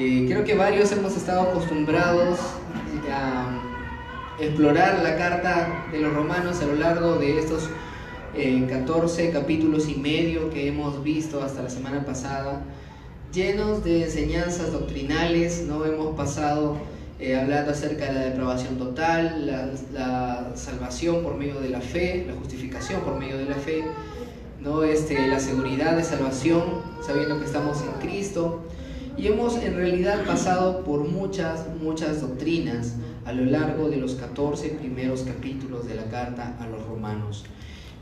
Eh, creo que varios hemos estado acostumbrados a explorar la carta de los romanos a lo largo de estos 14 eh, capítulos y medio que hemos visto hasta la semana pasada, llenos de enseñanzas doctrinales, ¿no? Hemos pasado eh, hablando acerca de la depravación total, la, la, salvación por medio de la fe, la justificación por medio de la fe, ¿no? este, la seguridad de salvación, sabiendo que estamos en Cristo. Y hemos en realidad pasado por muchas, muchas doctrinas a lo largo de los 14 primeros capítulos de la carta a los romanos.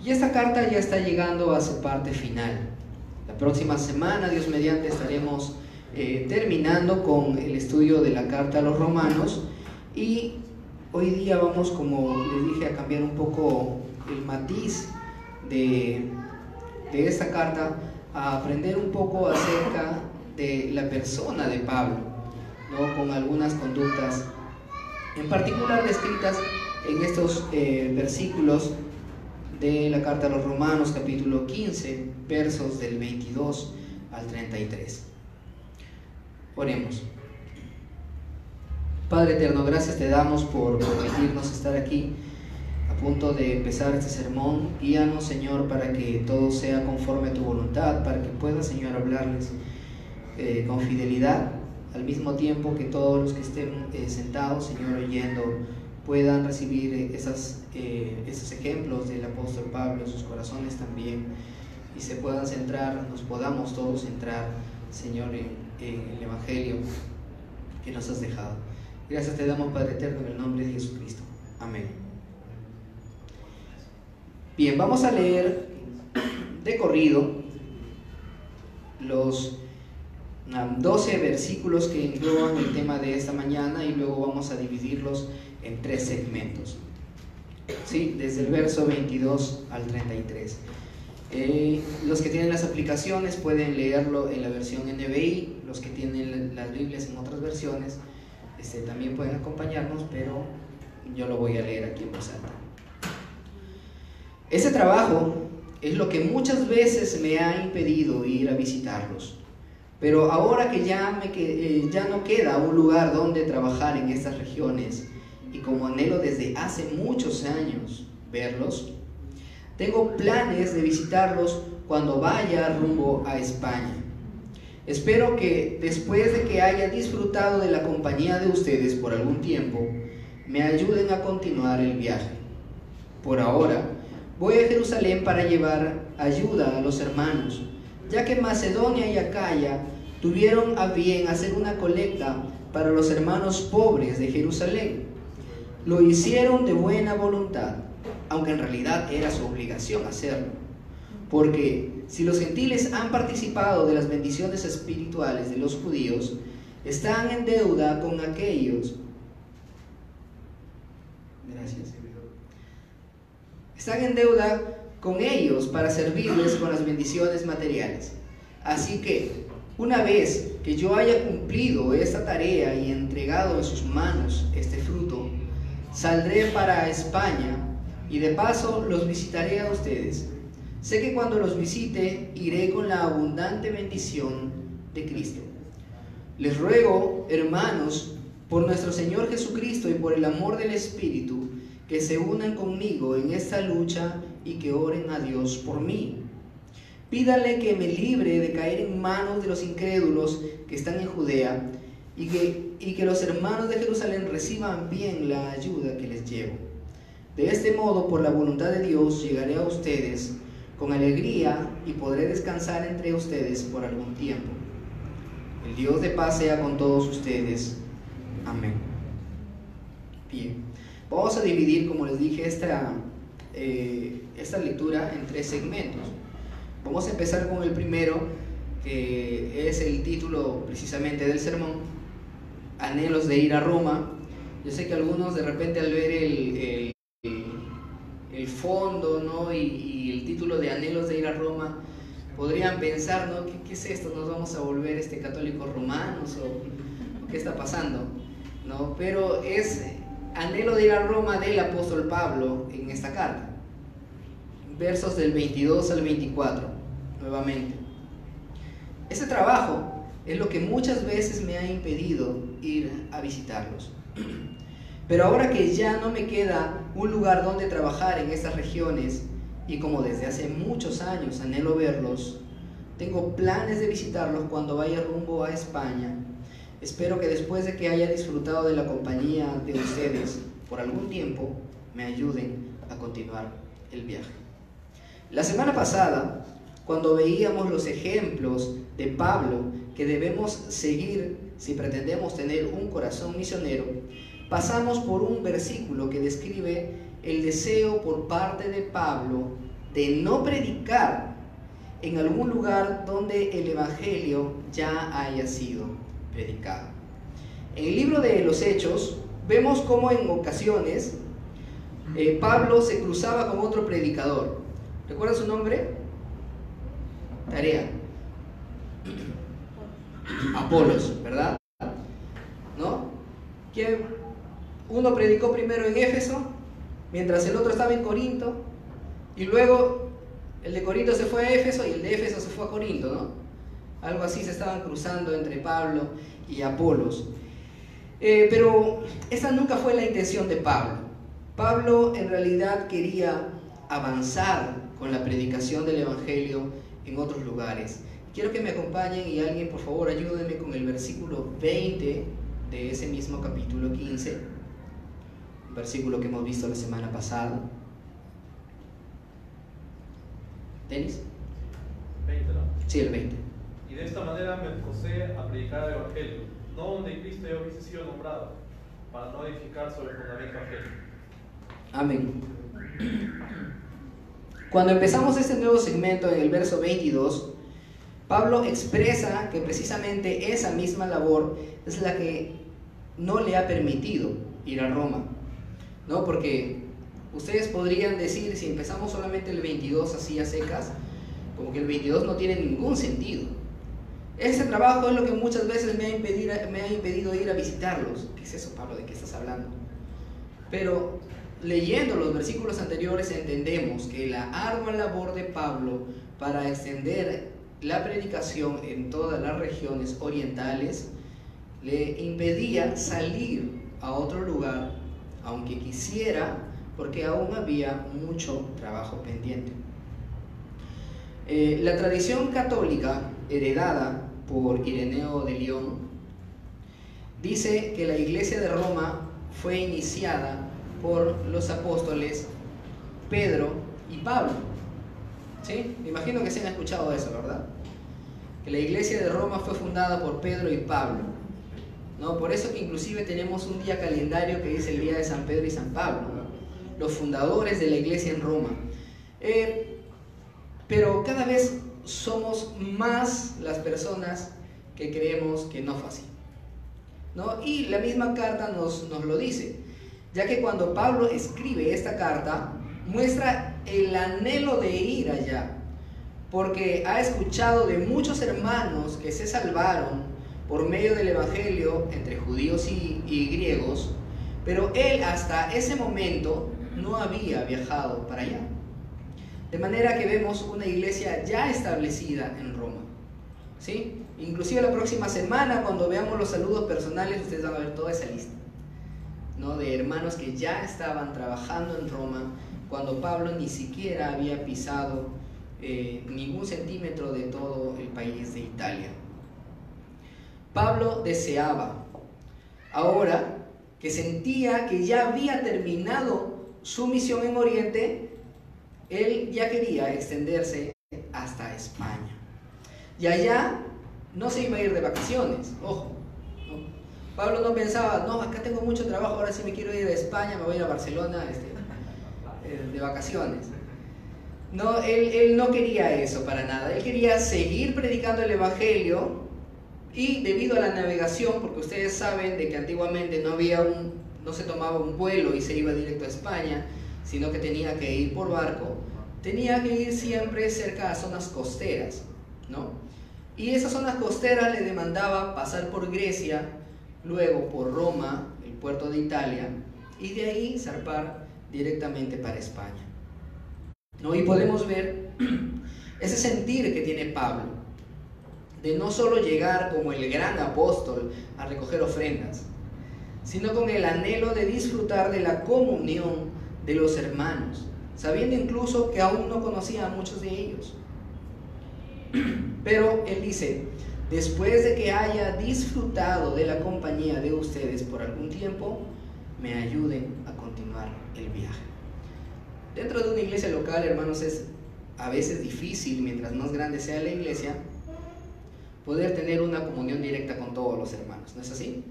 Y esta carta ya está llegando a su parte final. La próxima semana, Dios mediante, estaremos eh, terminando con el estudio de la carta a los romanos y hoy día vamos, como les dije, a cambiar un poco el matiz de, de esta carta, a aprender un poco acerca de la persona de Pablo, ¿no? con algunas conductas en particular descritas en estos eh, versículos de la carta a los romanos capítulo 15 versos del 22 al 33. Oremos. Padre eterno, gracias te damos por permitirnos estar aquí a punto de empezar este sermón. Guíanos, Señor, para que todo sea conforme a tu voluntad, para que pueda, Señor, hablarles eh, con fidelidad, al mismo tiempo que todos los que estén eh, sentados, Señor, oyendo, puedan recibir eh, esos ejemplos del apóstol Pablo en sus corazones también y se puedan centrar, nos podamos todos centrar, Señor, en en el Evangelio que nos has dejado. Gracias te damos, Padre Eterno, en el nombre de Jesucristo. Amén. Bien, vamos a leer de corrido los 12 versículos que engloban el tema de esta mañana y luego vamos a dividirlos en tres segmentos. ¿Sí? Desde el verso 22 al 33. Eh, los que tienen las aplicaciones pueden leerlo en la versión NBI, los que tienen las Biblias en otras versiones este, también pueden acompañarnos, pero yo lo voy a leer aquí en voz alta. Ese trabajo es lo que muchas veces me ha impedido ir a visitarlos, pero ahora que ya, me, eh, ya no queda un lugar donde trabajar en estas regiones y como anhelo desde hace muchos años verlos, tengo planes de visitarlos cuando vaya rumbo a España. Espero que después de que haya disfrutado de la compañía de ustedes por algún tiempo, me ayuden a continuar el viaje. Por ahora, voy a Jerusalén para llevar ayuda a los hermanos, ya que Macedonia y Acaya tuvieron a bien hacer una colecta para los hermanos pobres de Jerusalén. Lo hicieron de buena voluntad aunque en realidad era su obligación hacerlo. Porque si los gentiles han participado de las bendiciones espirituales de los judíos, están en deuda con aquellos. Gracias. Están en deuda con ellos para servirles con las bendiciones materiales. Así que, una vez que yo haya cumplido esta tarea y entregado en sus manos este fruto, saldré para España y de paso los visitaré a ustedes. Sé que cuando los visite iré con la abundante bendición de Cristo. Les ruego, hermanos, por nuestro Señor Jesucristo y por el amor del Espíritu, que se unan conmigo en esta lucha y que oren a Dios por mí. Pídale que me libre de caer en manos de los incrédulos que están en Judea y que, y que los hermanos de Jerusalén reciban bien la ayuda que les llevo. De este modo, por la voluntad de Dios, llegaré a ustedes con alegría y podré descansar entre ustedes por algún tiempo. El Dios de paz sea con todos ustedes. Amén. Bien, vamos a dividir, como les dije, esta, eh, esta lectura en tres segmentos. Vamos a empezar con el primero, que es el título precisamente del sermón, Anhelos de ir a Roma. Yo sé que algunos de repente al ver el el fondo ¿no? y, el título de Anhelos de ir a Roma, podrían pensar, ¿no? ¿Qué, es esto? ¿Nos vamos a volver este católicos romanos o, qué está pasando? ¿No? Pero es anhelo de ir a Roma del apóstol Pablo en esta carta. Versos del 22 al 24, nuevamente. Ese trabajo es lo que muchas veces me ha impedido ir a visitarlos. Pero ahora que ya no me queda un lugar donde trabajar en estas regiones y como desde hace muchos años anhelo verlos, tengo planes de visitarlos cuando vaya rumbo a España. Espero que después de que haya disfrutado de la compañía de ustedes por algún tiempo, me ayuden a continuar el viaje. La semana pasada, cuando veíamos los ejemplos de Pablo que debemos seguir si pretendemos tener un corazón misionero, pasamos por un versículo que describe el deseo por parte de Pablo de no predicar en algún lugar donde el Evangelio ya haya sido predicado. En el libro de los Hechos vemos cómo en ocasiones eh, Pablo se cruzaba con otro predicador. ¿Recuerda su nombre? Tarea. Apolos, ¿verdad? ¿No? Que uno predicó primero en Éfeso, mientras el otro estaba en Corinto, y luego el de Corinto se fue a Éfeso y el de Éfeso se fue a Corinto, ¿no? Algo así se estaban cruzando entre Pablo y Apolos. Eh, pero esa nunca fue la intención de Pablo. Pablo en realidad quería avanzar con la predicación del Evangelio en otros lugares. Quiero que me acompañen y alguien por favor ayúdenme con el versículo 20 de ese mismo capítulo 15, un versículo que hemos visto la semana pasada. ¿Denis? 20, ¿no? Sí, el 20. Y de esta manera me esforcé a predicar el Evangelio, no donde Cristo ya hubiese sido nombrado, para no edificar sobre el fundamento. Amén. Cuando empezamos este nuevo segmento en el verso 22, Pablo expresa que precisamente esa misma labor es la que no le ha permitido ir a Roma. ¿No? Porque ustedes podrían decir, si empezamos solamente el 22 así a secas, como que el 22 no tiene ningún sentido. Ese trabajo es lo que muchas veces me ha, impedido, me ha impedido ir a visitarlos. ¿Qué es eso, Pablo? ¿De qué estás hablando? Pero leyendo los versículos anteriores entendemos que la ardua labor de Pablo para extender la predicación en todas las regiones orientales le impedía salir a otro lugar, aunque quisiera, porque aún había mucho trabajo pendiente. Eh, la tradición católica heredada por Ireneo de León dice que la iglesia de Roma fue iniciada por los apóstoles Pedro y Pablo. ¿Sí? Me imagino que se han escuchado eso, ¿verdad? Que la iglesia de Roma fue fundada por Pedro y Pablo. ¿no? Por eso que inclusive tenemos un día calendario que dice el día de San Pedro y San Pablo, los fundadores de la iglesia en Roma. Eh, pero cada vez somos más las personas que creemos que no fue así. ¿no? Y la misma carta nos, nos lo dice, ya que cuando Pablo escribe esta carta, muestra el anhelo de ir allá, porque ha escuchado de muchos hermanos que se salvaron por medio del Evangelio entre judíos y, griegos, pero él hasta ese momento no había viajado para allá. De manera que vemos una iglesia ya establecida en Roma. ¿Sí? Inclusive la próxima semana, cuando veamos los saludos personales, ustedes van a ver toda esa lista. De hermanos que ya estaban trabajando en Roma cuando Pablo ni siquiera había pisado eh, ningún centímetro de todo el país de Italia. Pablo deseaba, ahora que sentía que ya había terminado su misión en Oriente, él ya quería extenderse hasta España. Y allá no se iba a ir de vacaciones, ojo. Pablo no pensaba, no, acá tengo mucho trabajo, ahora sí me quiero ir a España, me voy a ir a Barcelona este, eh, de vacaciones. No, él, él no quería eso para nada, él quería seguir predicando el Evangelio y debido a la navegación, porque ustedes saben de que antiguamente no había un, no se tomaba un vuelo y se iba directo a España, sino que tenía que ir por barco, tenía que ir siempre cerca a zonas costeras, ¿no? Y esas zonas costeras le demandaba pasar por Grecia, luego por Roma, el puerto de Italia, y de ahí zarpar directamente para España. ¿No? Y podemos ver ese sentir que tiene Pablo de no solo llegar como el gran apóstol a recoger ofrendas, sino con el anhelo de disfrutar de la comunión de los hermanos, sabiendo incluso que aún no conocía a muchos de ellos. Pero él dice, después de que haya disfrutado de la compañía de ustedes por algún tiempo, me ayuden a continuar el viaje. Dentro de una iglesia local, hermanos, es a veces difícil, mientras más grande sea la iglesia, poder tener una comunión directa con todos los hermanos, ¿no es así?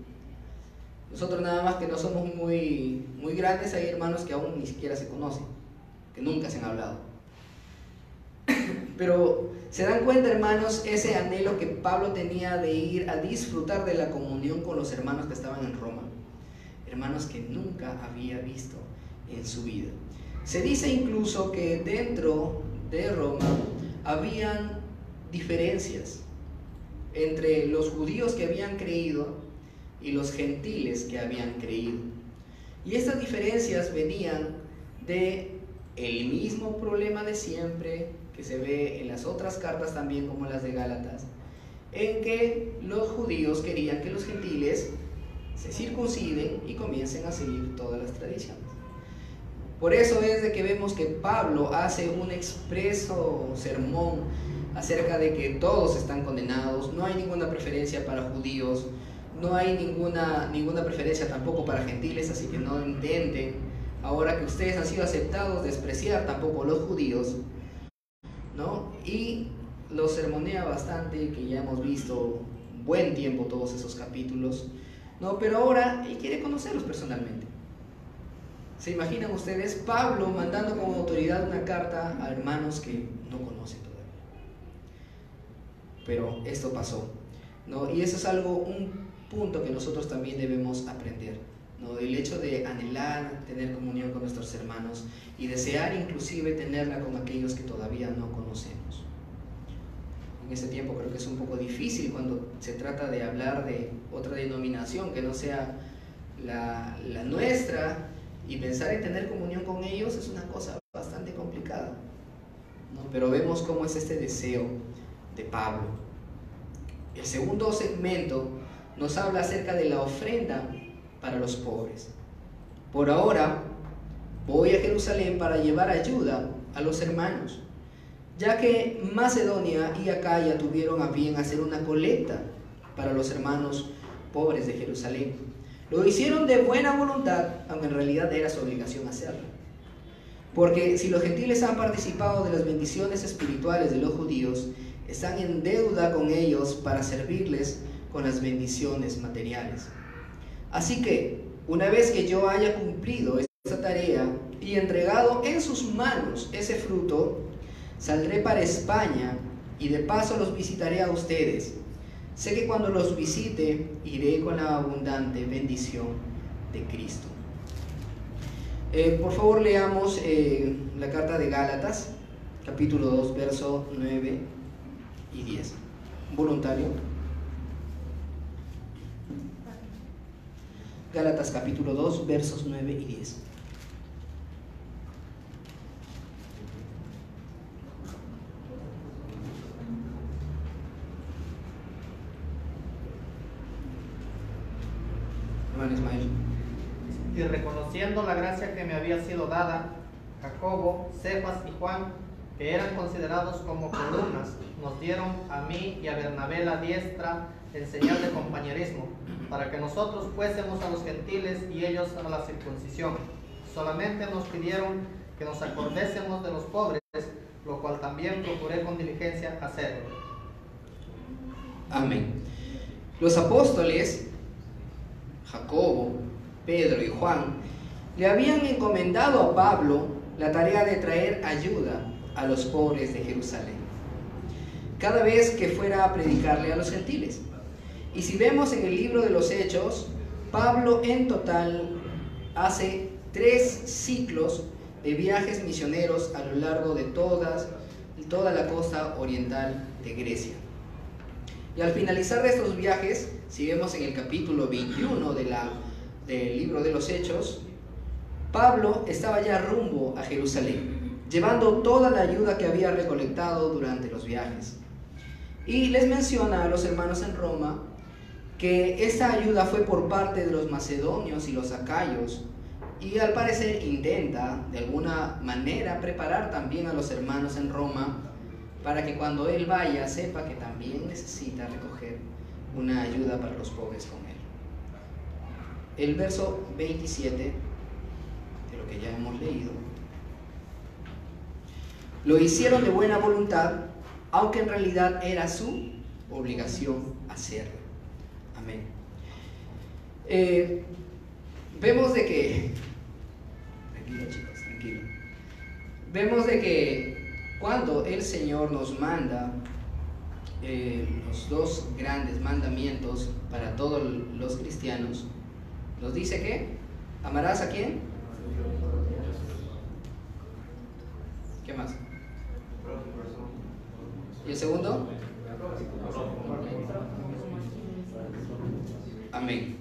Nosotros nada más que no somos muy, muy grandes, hay hermanos que aún ni siquiera se conocen, que nunca se han hablado. Pero se dan cuenta, hermanos, ese anhelo que Pablo tenía de ir a disfrutar de la comunión con los hermanos que estaban en Roma, hermanos que nunca había visto en su vida. Se dice incluso que dentro de Roma habían diferencias entre los judíos que habían creído y los gentiles que habían creído. Y estas diferencias venían de el mismo problema de siempre que se ve en las otras cartas también como las de Gálatas, en que los judíos querían que los gentiles se circunciden y comiencen a seguir todas las tradiciones. Por eso es de que vemos que Pablo hace un expreso sermón acerca de que todos están condenados, no hay ninguna preferencia para judíos, no hay ninguna, ninguna preferencia tampoco para gentiles, así que no intenten, ahora que ustedes han sido aceptados, despreciar tampoco los judíos, ¿no? Y los sermonea bastante, que ya hemos visto buen tiempo todos esos capítulos, ¿no? Pero ahora él quiere conocerlos personalmente. ¿Se imaginan ustedes Pablo mandando como autoridad una carta a hermanos que no conocen todavía? Pero esto pasó, ¿no? Y eso es algo, un punto que nosotros también debemos aprender, ¿no? El hecho de anhelar tener comunión con nuestros hermanos y desear inclusive tenerla con aquellos que todavía no conocemos. En ese tiempo creo que es un poco difícil cuando se trata de hablar de otra denominación que no sea la, nuestra, y pensar en tener comunión con ellos es una cosa bastante complicada. ¿no? Pero vemos cómo es este deseo de Pablo. El segundo segmento nos habla acerca de la ofrenda para los pobres. Por ahora voy a Jerusalén para llevar ayuda a los hermanos, ya que Macedonia y Acaya tuvieron a bien hacer una colecta para los hermanos pobres de Jerusalén. Lo hicieron de buena voluntad, aunque en realidad era su obligación hacerlo. Porque si los gentiles han participado de las bendiciones espirituales de los judíos, están en deuda con ellos para servirles con las bendiciones materiales. Así que, una vez que yo haya cumplido esta tarea y entregado en sus manos ese fruto, saldré para España y de paso los visitaré a ustedes Sé que cuando los visite iré con la abundante bendición de Cristo. Eh, por favor leamos eh, la carta de Gálatas, capítulo 2, verso 9 y 10. Voluntario. Gálatas capítulo 2, versos 9 y 10. Y reconociendo la gracia que me había sido dada, Jacobo, Cefas y Juan, que eran considerados como columnas, nos dieron a mí y a Bernabé la diestra en señal de compañerismo, para que nosotros fuésemos a los gentiles y ellos a la circuncisión. Solamente nos pidieron que nos acordésemos de los pobres, lo cual también procuré con diligencia hacerlo. Amén. Los apóstoles Jacobo, Pedro y Juan, le habían encomendado a Pablo la tarea de traer ayuda a los pobres de Jerusalén, cada vez que fuera a predicarle a los gentiles. Y si vemos en el libro de los Hechos, Pablo en total hace tres ciclos de viajes misioneros a lo largo de toda la costa oriental de Grecia. Y al finalizar de estos viajes, si vemos en el capítulo 21 de la, del libro de los Hechos, Pablo estaba ya rumbo a Jerusalén, llevando toda la ayuda que había recolectado durante los viajes. Y les menciona a los hermanos en Roma que esta ayuda fue por parte de los macedonios y los acayos y al parecer intenta de alguna manera preparar también a los hermanos en Roma para que cuando él vaya sepa que también necesita recoger una ayuda para los pobres con él. El verso 27 de lo que ya hemos leído. Lo hicieron de buena voluntad, aunque en realidad era su obligación hacerlo. Eh, vemos de que, tranquilo chicos, tranquilo. Vemos de que cuando el Señor nos manda eh, los dos grandes mandamientos para todos los cristianos, nos dice que amarás a quién? ¿Qué más? ¿Y el segundo? Amén.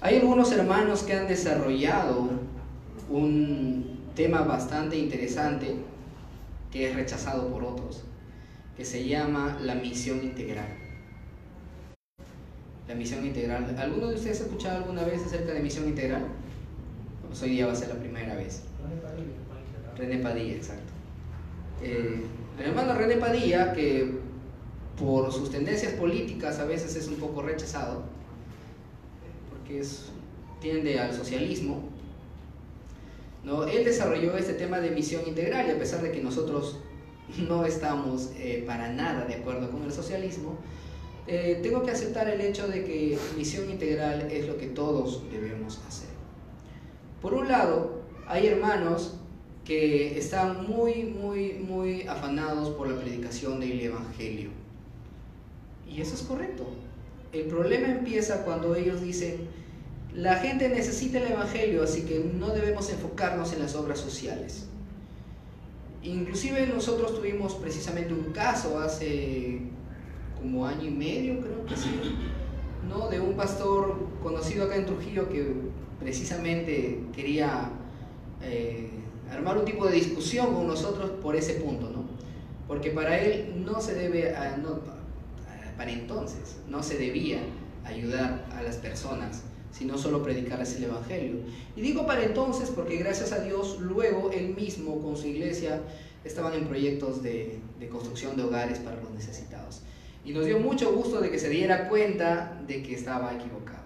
Hay algunos hermanos que han desarrollado un tema bastante interesante que es rechazado por otros, que se llama la misión integral. La misión integral. ¿Alguno de ustedes ha escuchado alguna vez acerca de misión integral? Pues hoy día va a ser la primera vez. René Padilla, exacto. Eh, el hermano René Padilla, que por sus tendencias políticas a veces es un poco rechazado, porque es, tiende al socialismo, ¿no? él desarrolló este tema de misión integral y a pesar de que nosotros no estamos eh, para nada de acuerdo con el socialismo, eh, tengo que aceptar el hecho de que misión integral es lo que todos debemos hacer. Por un lado, hay hermanos que están muy, muy, muy afanados por la predicación del Evangelio. Y eso es correcto. El problema empieza cuando ellos dicen, la gente necesita el Evangelio, así que no debemos enfocarnos en las obras sociales. Inclusive nosotros tuvimos precisamente un caso hace como año y medio, creo que sí, ¿no? de un pastor conocido acá en Trujillo que precisamente quería eh, armar un tipo de discusión con nosotros por ese punto, ¿no? Porque para él no se debe, no, para entonces, no se debía ayudar a las personas, sino solo predicarles el Evangelio. Y digo para entonces porque gracias a Dios luego él mismo con su iglesia estaban en proyectos de, de construcción de hogares para los necesitados. Y nos dio mucho gusto de que se diera cuenta de que estaba equivocado.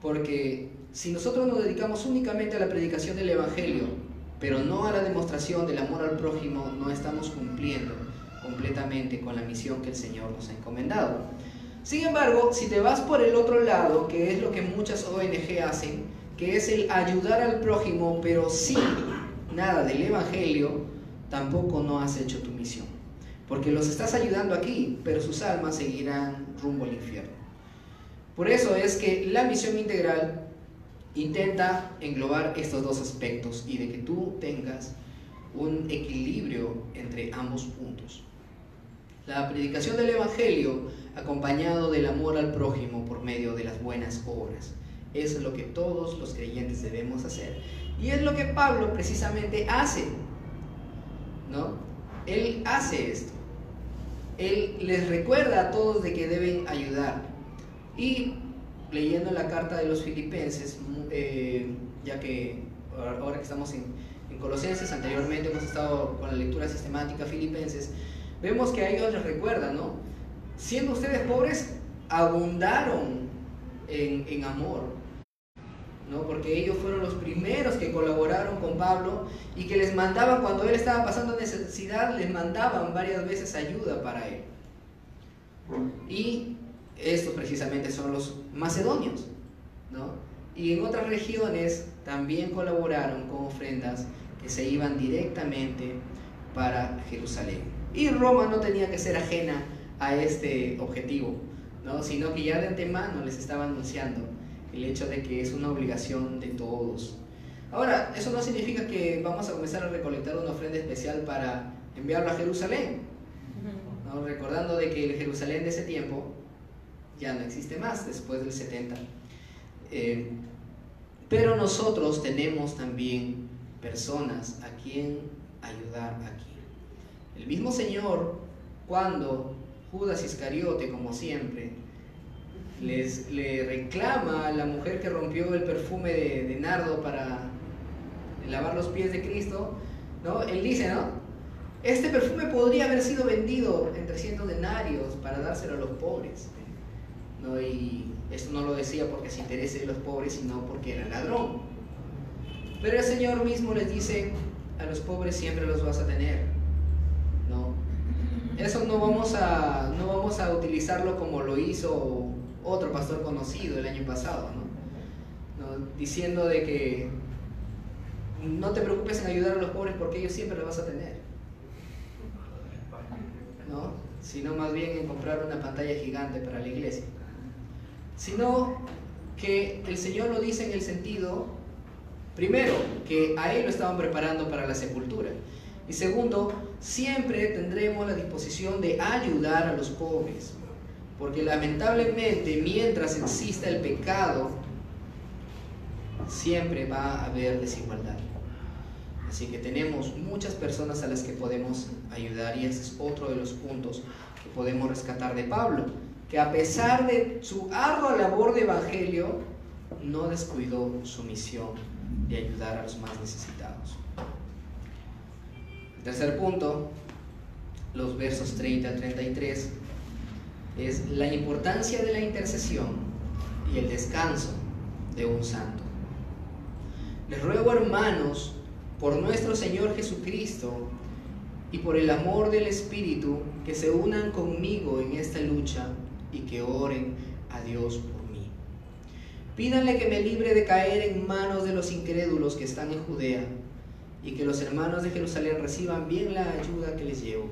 Porque si nosotros nos dedicamos únicamente a la predicación del Evangelio, pero no a la demostración del amor al prójimo, no estamos cumpliendo completamente con la misión que el Señor nos ha encomendado. Sin embargo, si te vas por el otro lado, que es lo que muchas ONG hacen, que es el ayudar al prójimo, pero sin nada del Evangelio, tampoco no has hecho tu misión. Porque los estás ayudando aquí, pero sus almas seguirán rumbo al infierno. Por eso es que la misión integral intenta englobar estos dos aspectos y de que tú tengas un equilibrio entre ambos puntos. La predicación del Evangelio acompañado del amor al prójimo por medio de las buenas obras. es lo que todos los creyentes debemos hacer. Y es lo que Pablo precisamente hace. ¿No? Él hace esto. Él les recuerda a todos de que deben ayudar. Y leyendo la carta de los filipenses, eh, ya que ahora que estamos en, en Colosenses, anteriormente hemos estado con la lectura sistemática filipenses, vemos que a ellos les recuerda, ¿no? Siendo ustedes pobres, abundaron en, en amor, ¿no? Porque ellos fueron los primeros que colaboraron con Pablo y que les mandaban, cuando él estaba pasando necesidad, les mandaban varias veces ayuda para él. Y estos precisamente son los macedonios, ¿no? Y en otras regiones también colaboraron con ofrendas que se iban directamente para Jerusalén. Y Roma no tenía que ser ajena a este objetivo, ¿no? sino que ya de antemano les estaba anunciando el hecho de que es una obligación de todos. Ahora, eso no significa que vamos a comenzar a recolectar una ofrenda especial para enviarlo a Jerusalén, ¿no? recordando de que el Jerusalén de ese tiempo ya no existe más después del 70. Eh, pero nosotros tenemos también personas a quien ayudar aquí. El mismo Señor, cuando Judas Iscariote, como siempre, les, le reclama a la mujer que rompió el perfume de, nardo para lavar los pies de Cristo, ¿no? Él dice, ¿no? Este perfume podría haber sido vendido en 300 denarios para dárselo a los pobres. ¿no? Y esto no lo decía porque se interese de los pobres, sino porque era ladrón. Pero el Señor mismo les dice, a los pobres siempre los vas a tener. ¿No? Eso no vamos, a, no vamos a utilizarlo como lo hizo otro pastor conocido el año pasado, ¿no? diciendo de que no te preocupes en ayudar a los pobres porque ellos siempre los vas a tener. ¿no? Sino más bien en comprar una pantalla gigante para la iglesia. Sino que el Señor lo dice en el sentido, primero, que a Él lo estaban preparando para la sepultura. Y segundo, siempre tendremos la disposición de ayudar a los pobres. Porque lamentablemente mientras exista el pecado, siempre va a haber desigualdad. Así que tenemos muchas personas a las que podemos ayudar y ese es otro de los puntos que podemos rescatar de Pablo, que a pesar de su ardua labor de evangelio, no descuidó su misión de ayudar a los más necesitados. Tercer punto, los versos 30 al 33, es la importancia de la intercesión y el descanso de un santo. Les ruego, hermanos, por nuestro Señor Jesucristo y por el amor del Espíritu, que se unan conmigo en esta lucha y que oren a Dios por mí. Pídanle que me libre de caer en manos de los incrédulos que están en Judea y que los hermanos de Jerusalén reciban bien la ayuda que les llevo.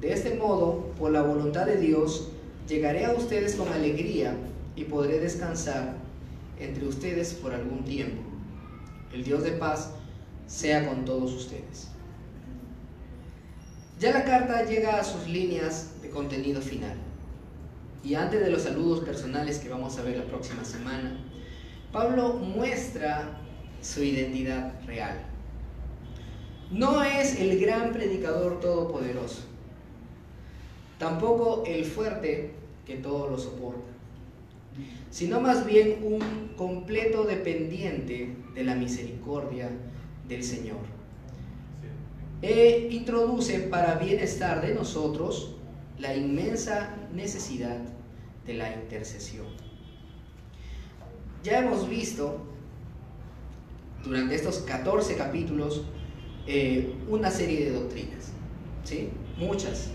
De este modo, por la voluntad de Dios, llegaré a ustedes con alegría y podré descansar entre ustedes por algún tiempo. El Dios de paz sea con todos ustedes. Ya la carta llega a sus líneas de contenido final. Y antes de los saludos personales que vamos a ver la próxima semana, Pablo muestra su identidad real. No es el gran predicador todopoderoso, tampoco el fuerte que todo lo soporta, sino más bien un completo dependiente de la misericordia del Señor. E introduce para bienestar de nosotros la inmensa necesidad de la intercesión. Ya hemos visto durante estos 14 capítulos eh, una serie de doctrinas, ¿sí? Muchas.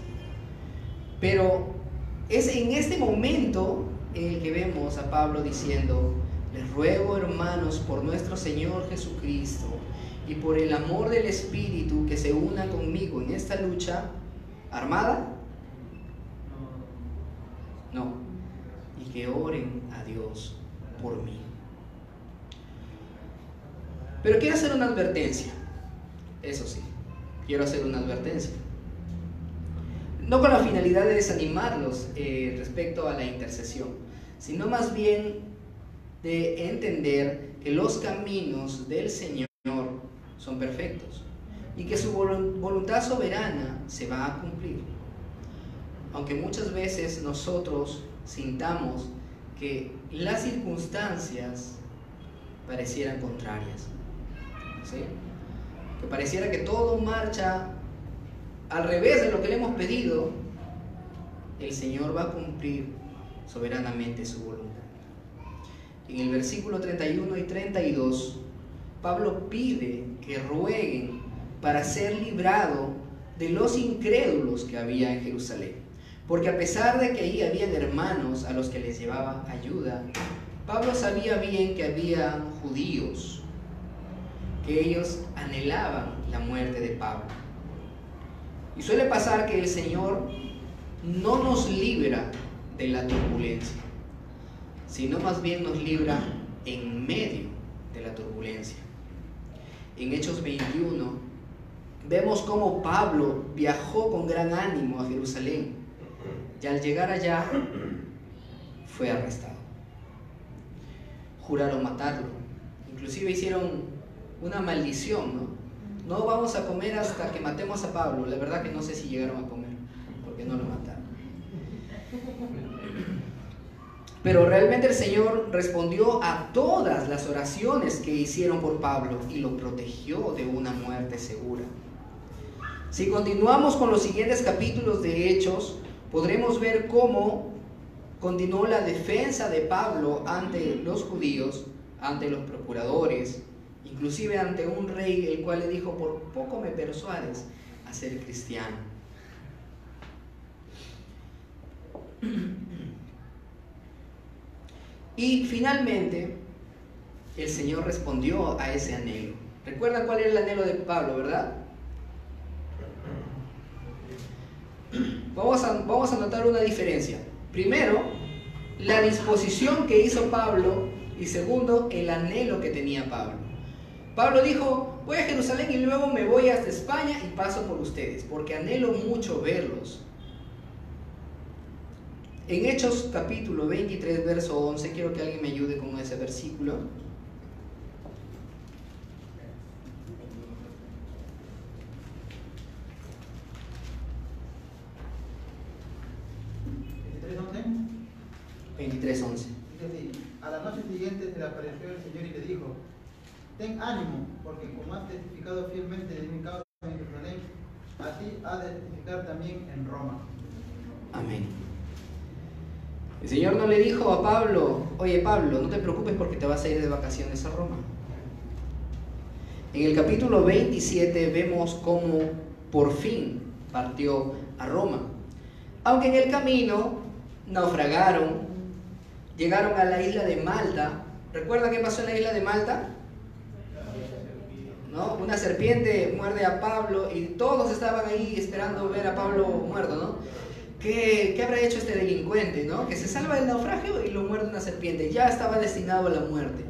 Pero es en este momento en el que vemos a Pablo diciendo, les ruego hermanos por nuestro Señor Jesucristo y por el amor del Espíritu que se una conmigo en esta lucha armada? No. Y que oren a Dios por mí. Pero quiero hacer una advertencia. Eso sí, quiero hacer una advertencia. No con la finalidad de desanimarlos eh, respecto a la intercesión, sino más bien de entender que los caminos del Señor son perfectos y que su voluntad soberana se va a cumplir. Aunque muchas veces nosotros sintamos que las circunstancias parecieran contrarias. Que pareciera que todo marcha al revés de lo que le hemos pedido, el Señor va a cumplir soberanamente su voluntad. En el versículo 31 y 32 Pablo pide que rueguen para ser librado de los incrédulos que había en Jerusalén. Porque a pesar de que ahí habían hermanos a los que les llevaba ayuda, Pablo sabía bien que había judíos, que ellos anhelaban la muerte de Pablo. Y suele pasar que el Señor no nos libra de la turbulencia, sino más bien nos libra en medio de la turbulencia en Hechos 21, vemos cómo Pablo viajó con gran ánimo a Jerusalén y al llegar allá fue arrestado. Juraron matarlo. Inclusive hicieron una maldición, ¿no? No vamos a comer hasta que matemos a Pablo. La verdad que no sé si llegaron a comer, porque no lo mataron. Pero realmente el Señor respondió a todas las oraciones que hicieron por Pablo y lo protegió de una muerte segura. Si continuamos con los siguientes capítulos de Hechos, podremos ver cómo continuó la defensa de Pablo ante los judíos, ante los procuradores, inclusive ante un rey el cual le dijo, por poco me persuades a ser cristiano. Y finalmente, el Señor respondió a ese anhelo. ¿Recuerdan cuál era el anhelo de Pablo, verdad? Vamos a, vamos a notar una diferencia. Primero, la disposición que hizo Pablo y segundo, el anhelo que tenía Pablo. Pablo dijo, voy a Jerusalén y luego me voy hasta España y paso por ustedes, porque anhelo mucho verlos. En Hechos capítulo 23, verso 11, quiero que alguien me ayude con ese versículo. A la noche siguiente se le apareció el Señor y le dijo, ten ánimo, porque como has testificado fielmente de mi causa en Jerusalén, así ha de testificar también en Roma. Amén. El Señor no le dijo a Pablo, oye Pablo, no te preocupes porque te vas a ir de vacaciones a Roma. En el capítulo 27 vemos cómo por fin partió a Roma. Aunque en el camino naufragaron, llegaron a la isla de Malta. ¿Recuerda qué pasó en la isla de Malta? Una serpiente muerde a Pablo y todos estaban ahí esperando ver a Pablo muerto, ¿no? ¿Qué, ¿Qué, habrá hecho este delincuente, ¿no? Que se salva del naufragio y lo muerde una serpiente. Ya estaba destinado a la muerte.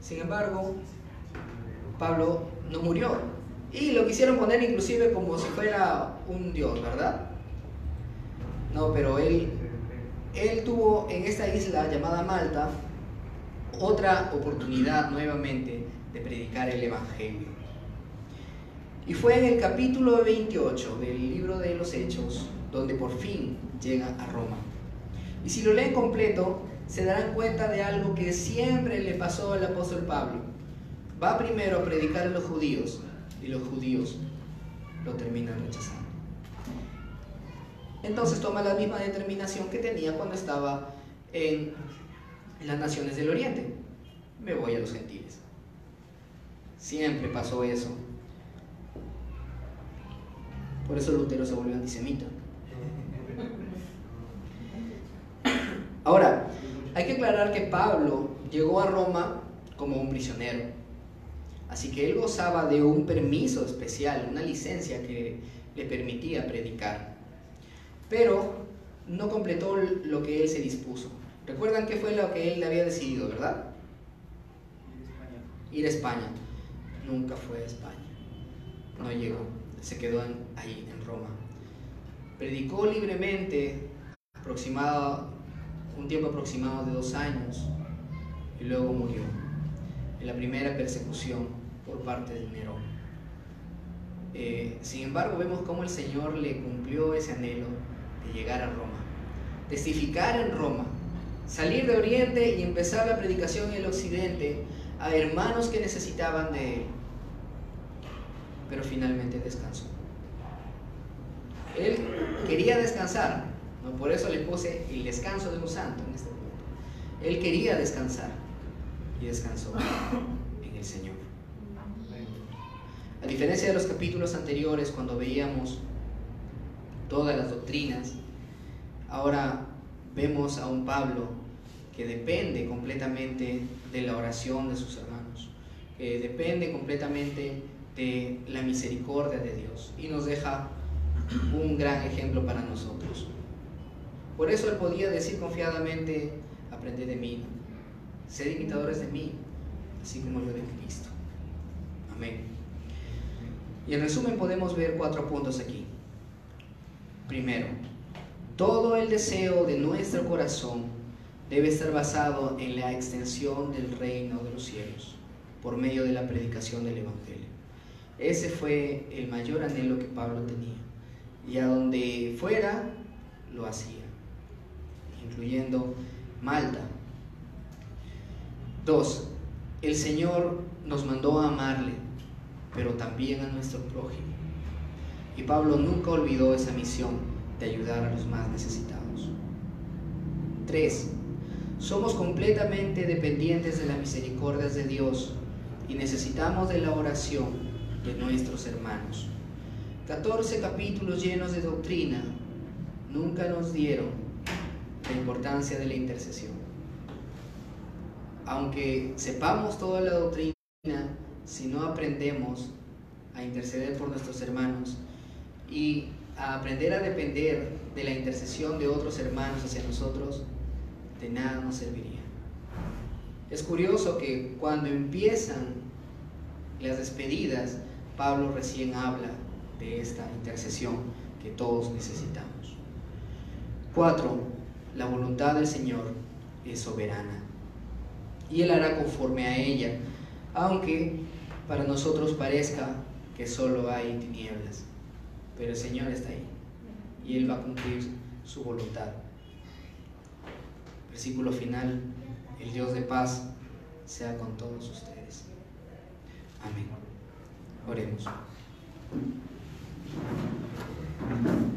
Sin embargo, Pablo no murió. Y lo quisieron poner inclusive como si fuera un dios, ¿verdad? No, pero él él tuvo en esta isla llamada Malta otra oportunidad nuevamente de predicar el Evangelio. Y fue en el capítulo 28 del libro de los Hechos donde por fin llega a Roma. Y si lo leen completo, se darán cuenta de algo que siempre le pasó al apóstol Pablo. Va primero a predicar a los judíos y los judíos lo terminan rechazando entonces toma la misma determinación que tenía cuando estaba en las naciones del Oriente. Me voy a los gentiles. Siempre pasó eso. Por eso Lutero se volvió antisemita. Ahora, hay que aclarar que Pablo llegó a Roma como un prisionero. Así que él gozaba de un permiso especial, una licencia que le permitía predicar pero no completó lo que él se dispuso. ¿Recuerdan qué fue lo que él había decidido, verdad? Ir a España. Nunca fue a España. No llegó. Se quedó ahí, en Roma. Predicó libremente, aproximado, un tiempo aproximado de dos años, y luego murió en la primera persecución por parte de Nerón. Eh, sin embargo, vemos cómo el Señor le cumplió ese anhelo llegar a Roma, testificar en Roma, salir de Oriente y empezar la predicación en el Occidente a hermanos que necesitaban de él. Pero finalmente descansó. Él quería descansar, ¿no? por eso le puse el descanso de un santo en este punto. Él quería descansar y descansó en el Señor. A diferencia de los capítulos anteriores, cuando veíamos todas las doctrinas, Ahora vemos a un Pablo que depende completamente de la oración de sus hermanos, que depende completamente de la misericordia de Dios y nos deja un gran ejemplo para nosotros. Por eso él podía decir confiadamente, aprended de mí, sed imitadores de mí, así como yo de Cristo. Amén. Y en resumen podemos ver cuatro puntos aquí. Primero, todo el deseo de nuestro corazón debe estar basado en la extensión del reino de los cielos por medio de la predicación del Evangelio. Ese fue el mayor anhelo que Pablo tenía. Y a donde fuera, lo hacía. incluyendo Malta. Dos, el Señor nos mandó a amarle, pero también a nuestro prójimo. Y Pablo nunca olvidó esa misión de ayudar a los más necesitados. Tres, somos completamente dependientes de las misericordias de Dios y necesitamos de la oración de nuestros hermanos. 14 capítulos llenos de doctrina nunca nos dieron la importancia de la intercesión. Aunque sepamos toda la doctrina, si no aprendemos a interceder por nuestros hermanos y a aprender a depender de la intercesión de otros hermanos hacia nosotros, de nada nos serviría. Es curioso que cuando empiezan las despedidas, Pablo recién habla de esta intercesión que todos necesitamos. Cuatro, la voluntad del Señor es soberana y Él hará conforme a ella, aunque para nosotros parezca que solo hay tinieblas, pero el Señor está ahí y Él va a cumplir su voluntad. Versículo final, el Dios de paz sea con todos ustedes. Amén. Oremos.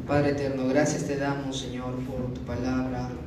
Padre eterno, gracias te damos, Señor, por tu palabra.